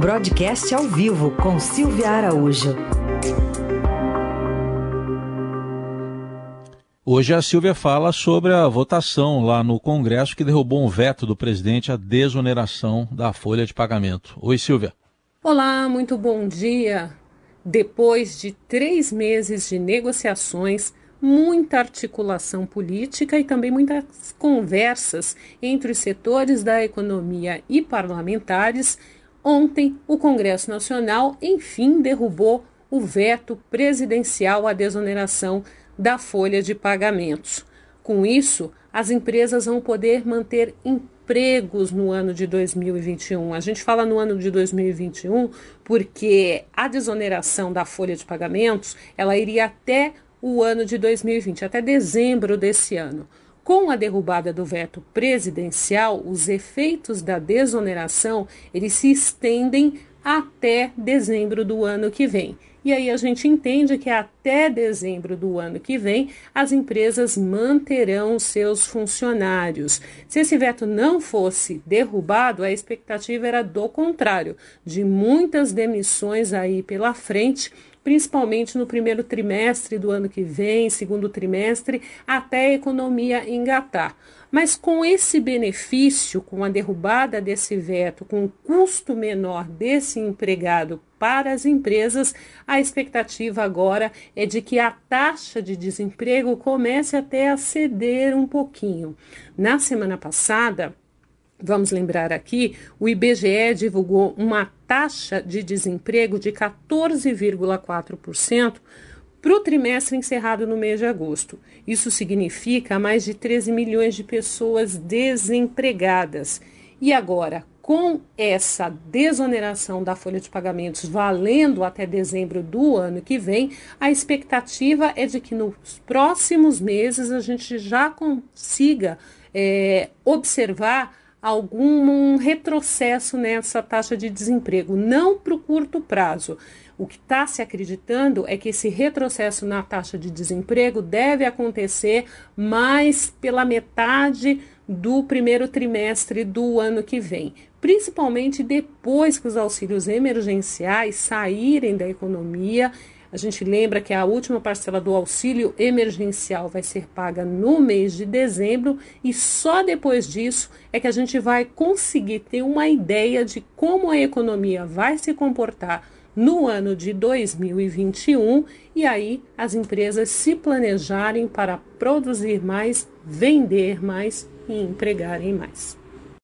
Broadcast ao vivo com Silvia Araújo. Hoje a Silvia fala sobre a votação lá no Congresso que derrubou um veto do presidente à desoneração da folha de pagamento. Oi, Silvia. Olá, muito bom dia. Depois de três meses de negociações, muita articulação política e também muitas conversas entre os setores da economia e parlamentares, ontem o Congresso Nacional enfim derrubou o veto presidencial à desoneração da folha de pagamentos. Com isso, as empresas vão poder manter empregos no ano de 2021. A gente fala no ano de 2021 porque a desoneração da folha de pagamentos, ela iria até o ano de 2020, até dezembro desse ano. Com a derrubada do veto presidencial, os efeitos da desoneração eles se estendem até dezembro do ano que vem. E aí a gente entende que até dezembro do ano que vem as empresas manterão seus funcionários. Se esse veto não fosse derrubado, a expectativa era do contrário, de muitas demissões aí pela frente principalmente no primeiro trimestre do ano que vem, segundo trimestre, até a economia engatar. Mas com esse benefício, com a derrubada desse veto, com o custo menor desse empregado para as empresas, a expectativa agora é de que a taxa de desemprego comece até a ceder um pouquinho. Na semana passada, Vamos lembrar aqui, o IBGE divulgou uma taxa de desemprego de 14,4% para o trimestre encerrado no mês de agosto. Isso significa mais de 13 milhões de pessoas desempregadas. E agora, com essa desoneração da folha de pagamentos valendo até dezembro do ano que vem, a expectativa é de que nos próximos meses a gente já consiga é, observar algum retrocesso nessa taxa de desemprego, não para o curto prazo. O que está se acreditando é que esse retrocesso na taxa de desemprego deve acontecer mais pela metade do primeiro trimestre do ano que vem, principalmente depois que os auxílios emergenciais saírem da economia a gente lembra que a última parcela do auxílio emergencial vai ser paga no mês de dezembro e só depois disso é que a gente vai conseguir ter uma ideia de como a economia vai se comportar no ano de 2021 e aí as empresas se planejarem para produzir mais, vender mais e empregarem mais.